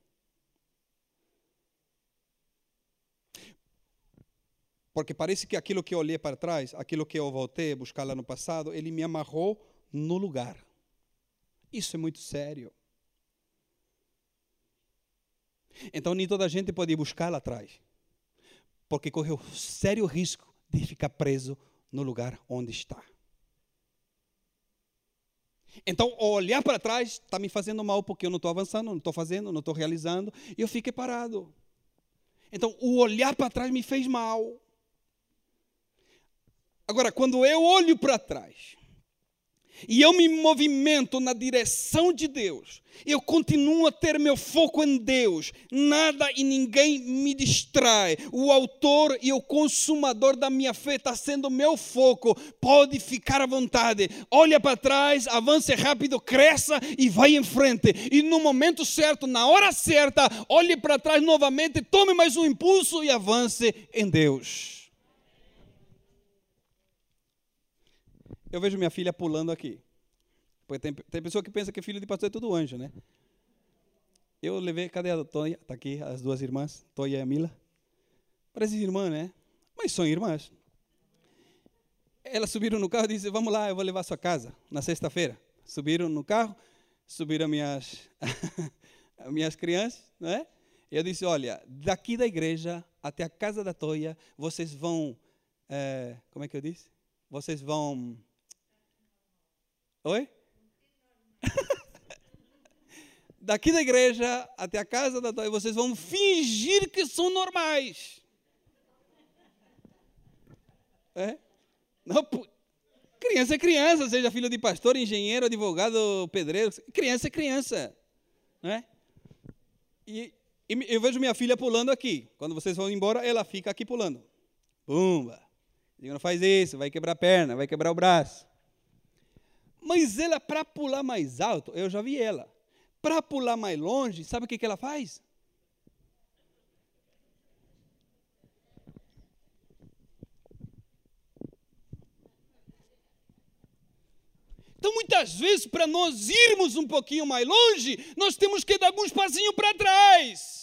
A: Porque parece que aquilo que eu olhei para trás, aquilo que eu voltei a buscar lá no passado, ele me amarrou no lugar. Isso é muito sério. Então nem toda a gente pode ir buscar lá atrás. Porque corre o sério risco de ficar preso no lugar onde está. Então, olhar para trás está me fazendo mal porque eu não estou avançando, não estou fazendo, não estou realizando, e eu fiquei parado. Então, o olhar para trás me fez mal. Agora, quando eu olho para trás e eu me movimento na direção de Deus, eu continuo a ter meu foco em Deus, nada e ninguém me distrai. O autor e o consumador da minha fé está sendo meu foco. Pode ficar à vontade. Olha para trás, avance rápido, cresça e vai em frente. E no momento certo, na hora certa, olhe para trás novamente, tome mais um impulso e avance em Deus. Eu vejo minha filha pulando aqui. Porque tem, tem pessoa que pensa que filho de pastor é tudo anjo, né? Eu levei, cadê a Toya? Está aqui, as duas irmãs, Toya e a Mila. Parece irmã, né? Mas são irmãs. Elas subiram no carro e disseram, vamos lá, eu vou levar a sua casa, na sexta-feira. Subiram no carro, subiram minhas, minhas crianças, né? Eu disse, olha, daqui da igreja até a casa da Toia, vocês vão, é, como é que eu disse? Vocês vão Oi? Daqui da igreja até a casa da tua, vocês vão fingir que são normais. É? Não, criança é criança, seja filho de pastor, engenheiro, advogado, pedreiro. Criança é criança. Né? E, e eu vejo minha filha pulando aqui. Quando vocês vão embora, ela fica aqui pulando. Pumba. Digo, não faz isso, vai quebrar a perna, vai quebrar o braço. Mas ela, para pular mais alto, eu já vi ela. Para pular mais longe, sabe o que, que ela faz? Então, muitas vezes, para nós irmos um pouquinho mais longe, nós temos que dar alguns passinhos para trás.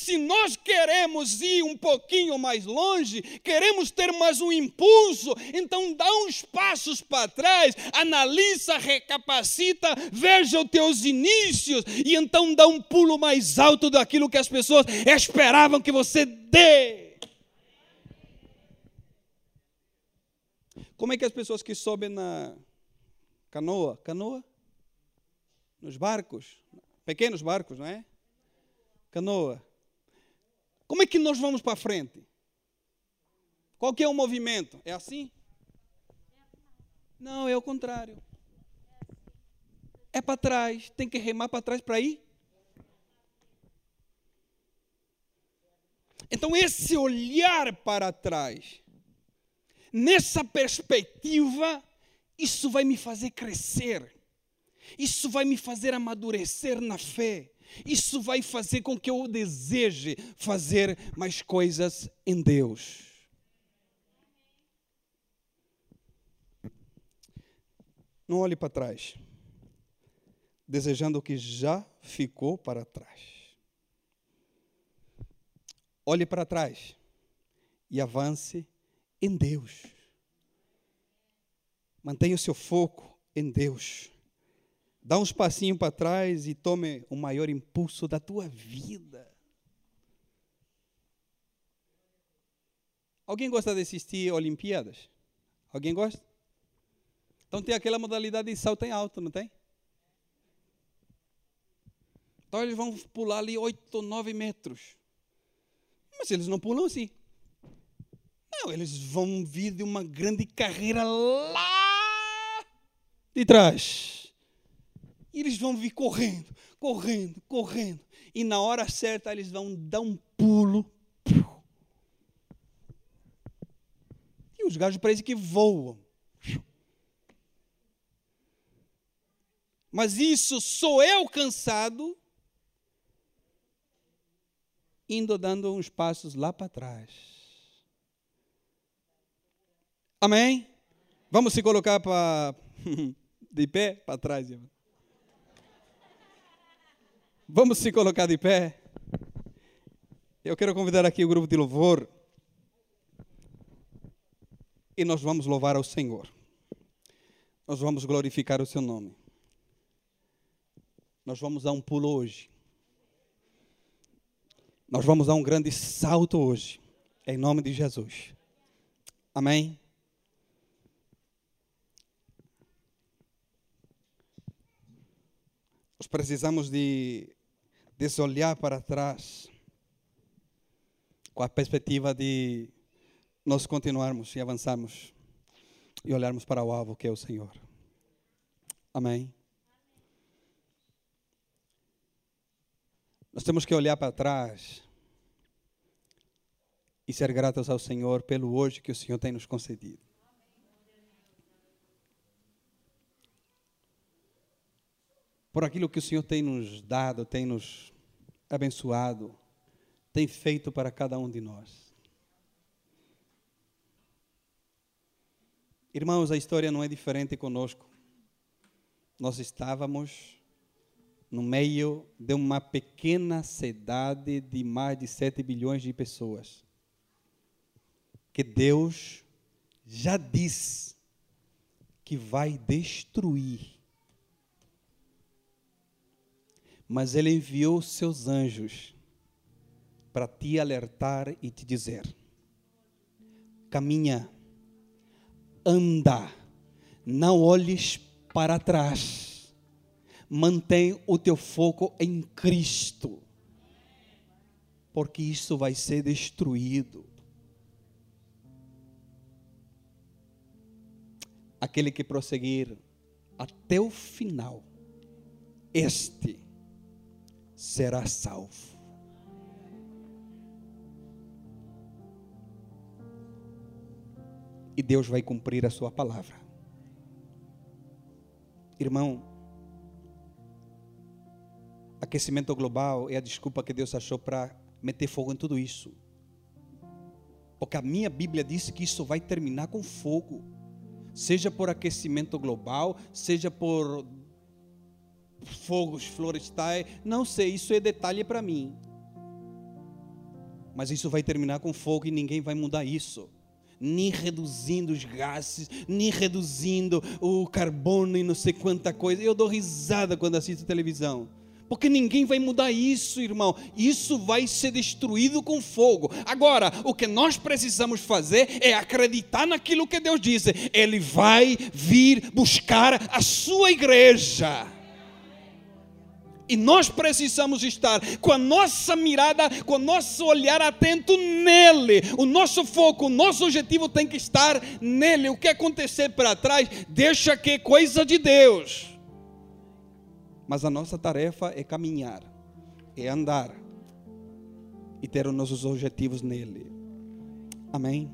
A: Se nós queremos ir um pouquinho mais longe, queremos ter mais um impulso, então dá uns passos para trás, analisa, recapacita, veja os teus inícios e então dá um pulo mais alto daquilo que as pessoas esperavam que você dê. Como é que as pessoas que sobem na canoa, canoa? Nos barcos, pequenos barcos, não é? Canoa. Como é que nós vamos para frente? Qual que é o movimento? É assim? Não, é o contrário. É para trás, tem que remar para trás para ir. Então, esse olhar para trás, nessa perspectiva, isso vai me fazer crescer, isso vai me fazer amadurecer na fé, isso vai fazer com que eu deseje fazer mais coisas em Deus. Não olhe para trás, desejando o que já ficou para trás. Olhe para trás e avance em Deus. Mantenha o seu foco em Deus. Dá uns passinhos para trás e tome o maior impulso da tua vida. Alguém gosta de assistir Olimpíadas? Alguém gosta? Então tem aquela modalidade de salto em alto, não tem? Então eles vão pular ali 8 ou 9 metros. Mas eles não pulam assim. Não, eles vão vir de uma grande carreira lá de trás. E eles vão vir correndo, correndo, correndo. E na hora certa eles vão dar um pulo. E os gajos parecem que voam. Mas isso sou eu cansado, indo dando uns passos lá para trás. Amém? Vamos se colocar para de pé para trás, irmão. Vamos se colocar de pé. Eu quero convidar aqui o grupo de louvor. E nós vamos louvar ao Senhor. Nós vamos glorificar o seu nome. Nós vamos dar um pulo hoje. Nós vamos dar um grande salto hoje. Em nome de Jesus. Amém. Nós precisamos de desse olhar para trás, com a perspectiva de nós continuarmos e avançarmos e olharmos para o alvo que é o Senhor. Amém. Nós temos que olhar para trás e ser gratos ao Senhor pelo hoje que o Senhor tem nos concedido. Por aquilo que o Senhor tem nos dado, tem nos abençoado, tem feito para cada um de nós. Irmãos, a história não é diferente conosco. Nós estávamos no meio de uma pequena cidade de mais de 7 bilhões de pessoas. Que Deus já disse que vai destruir. Mas Ele enviou seus anjos para te alertar e te dizer: caminha, anda, não olhes para trás, mantém o teu foco em Cristo, porque isso vai ser destruído. Aquele que prosseguir até o final, este será salvo. e Deus vai cumprir a sua palavra. Irmão, aquecimento global é a desculpa que Deus achou para meter fogo em tudo isso. Porque a minha Bíblia disse que isso vai terminar com fogo. Seja por aquecimento global, seja por fogos florestais, não sei, isso é detalhe para mim. Mas isso vai terminar com fogo e ninguém vai mudar isso nem reduzindo os gases, nem reduzindo o carbono e não sei quanta coisa. Eu dou risada quando assisto televisão. Porque ninguém vai mudar isso, irmão. Isso vai ser destruído com fogo. Agora, o que nós precisamos fazer é acreditar naquilo que Deus disse. Ele vai vir buscar a sua igreja. E nós precisamos estar com a nossa mirada, com o nosso olhar atento nele. O nosso foco, o nosso objetivo tem que estar nele. O que acontecer para trás, deixa que é coisa de Deus. Mas a nossa tarefa é caminhar, é andar e ter os nossos objetivos nele. Amém.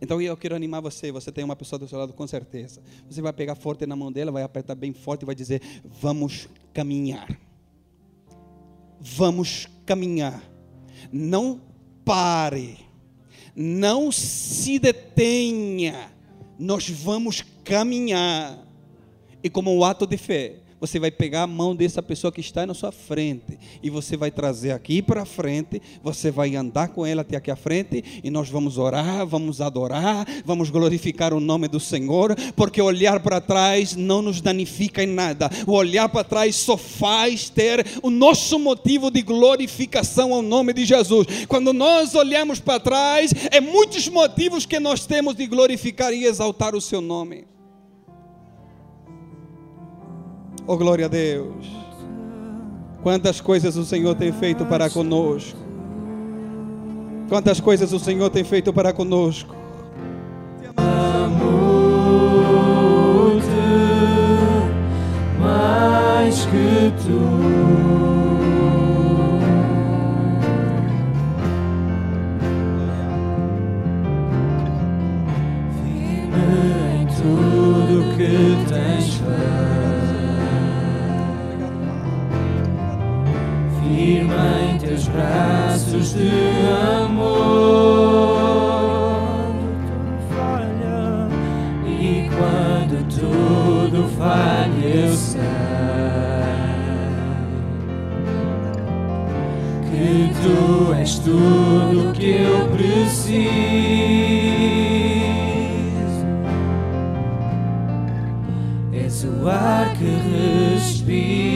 A: Então eu quero animar você. Você tem uma pessoa do seu lado com certeza. Você vai pegar forte na mão dela, vai apertar bem forte e vai dizer: Vamos caminhar. Vamos caminhar. Não pare. Não se detenha. Nós vamos caminhar. E como um ato de fé, você vai pegar a mão dessa pessoa que está na sua frente e você vai trazer aqui para frente, você vai andar com ela até aqui à frente e nós vamos orar, vamos adorar, vamos glorificar o nome do Senhor, porque olhar para trás não nos danifica em nada. O olhar para trás só faz ter o nosso motivo de glorificação ao nome de Jesus. Quando nós olhamos para trás, é muitos motivos que nós temos de glorificar e exaltar o seu nome. Oh, glória a Deus. Quantas coisas o Senhor tem feito para conosco. Quantas coisas o Senhor tem feito para conosco.
B: Amo-te mais que. Braços de amor. falha e quando tudo falha eu sei que tu és tudo que eu preciso. És o ar que respiro.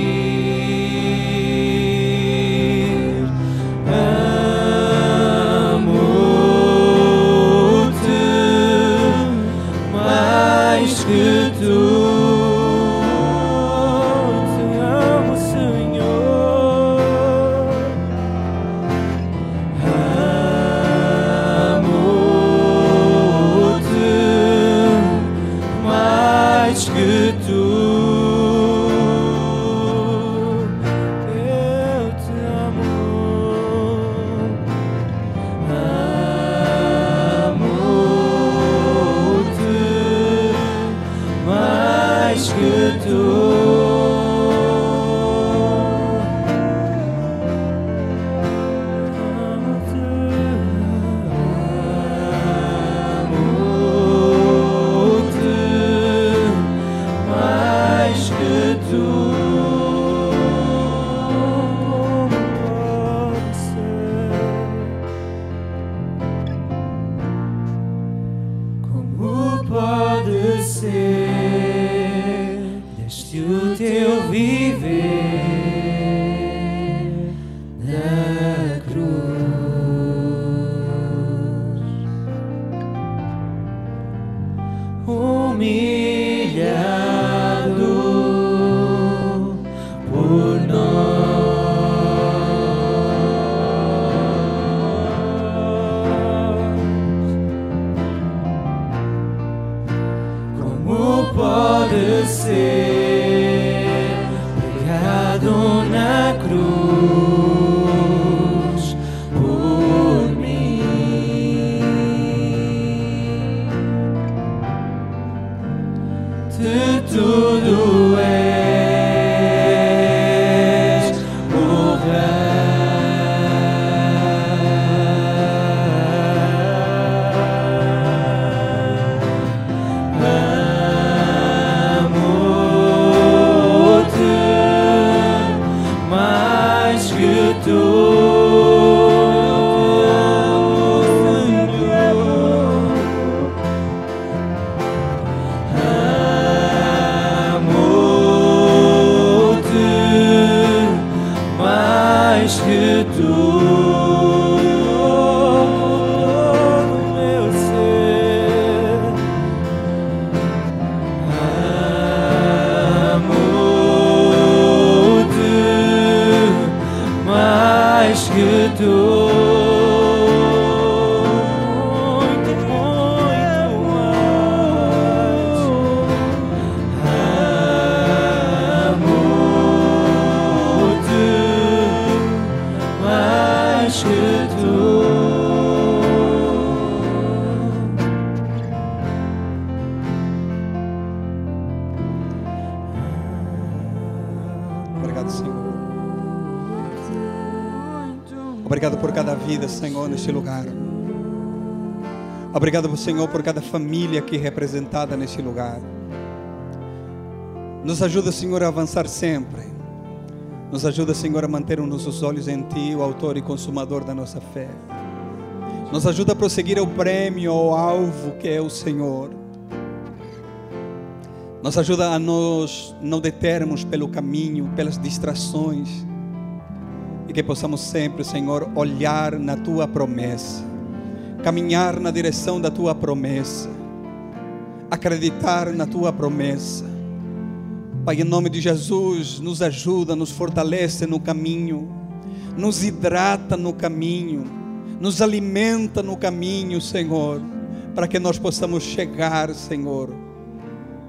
A: Obrigado, Senhor, por cada família aqui representada neste lugar. Nos ajuda, Senhor, a avançar sempre. Nos ajuda, Senhor, a manter os nossos olhos em Ti, o autor e consumador da nossa fé. Nos ajuda a prosseguir ao prêmio, ao alvo que é o Senhor. Nos ajuda a nos não determos pelo caminho, pelas distrações. E que possamos sempre, Senhor, olhar na tua promessa, caminhar na direção da tua promessa, acreditar na tua promessa. Pai, em nome de Jesus, nos ajuda, nos fortalece no caminho, nos hidrata no caminho, nos alimenta no caminho, Senhor, para que nós possamos chegar, Senhor.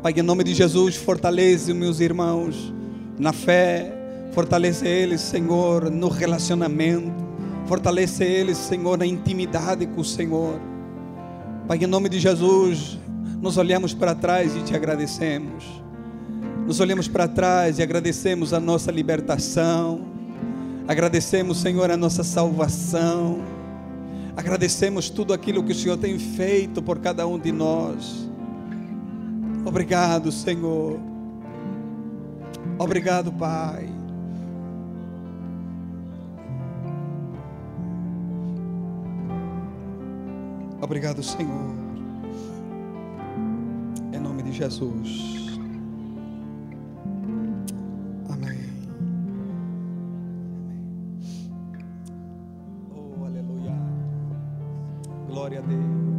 A: Pai, em nome de Jesus, fortalece meus irmãos na fé, fortalece eles, Senhor, no relacionamento, fortalece eles, Senhor, na intimidade com o Senhor. Pai, em nome de Jesus, nós olhamos para trás e te agradecemos. Nos olhamos para trás e agradecemos a nossa libertação, agradecemos, Senhor, a nossa salvação, agradecemos tudo aquilo que o Senhor tem feito por cada um de nós. Obrigado, Senhor. Obrigado, Pai. Obrigado, Senhor. Em nome de Jesus. Amém. Oh, aleluia. Glória a Deus.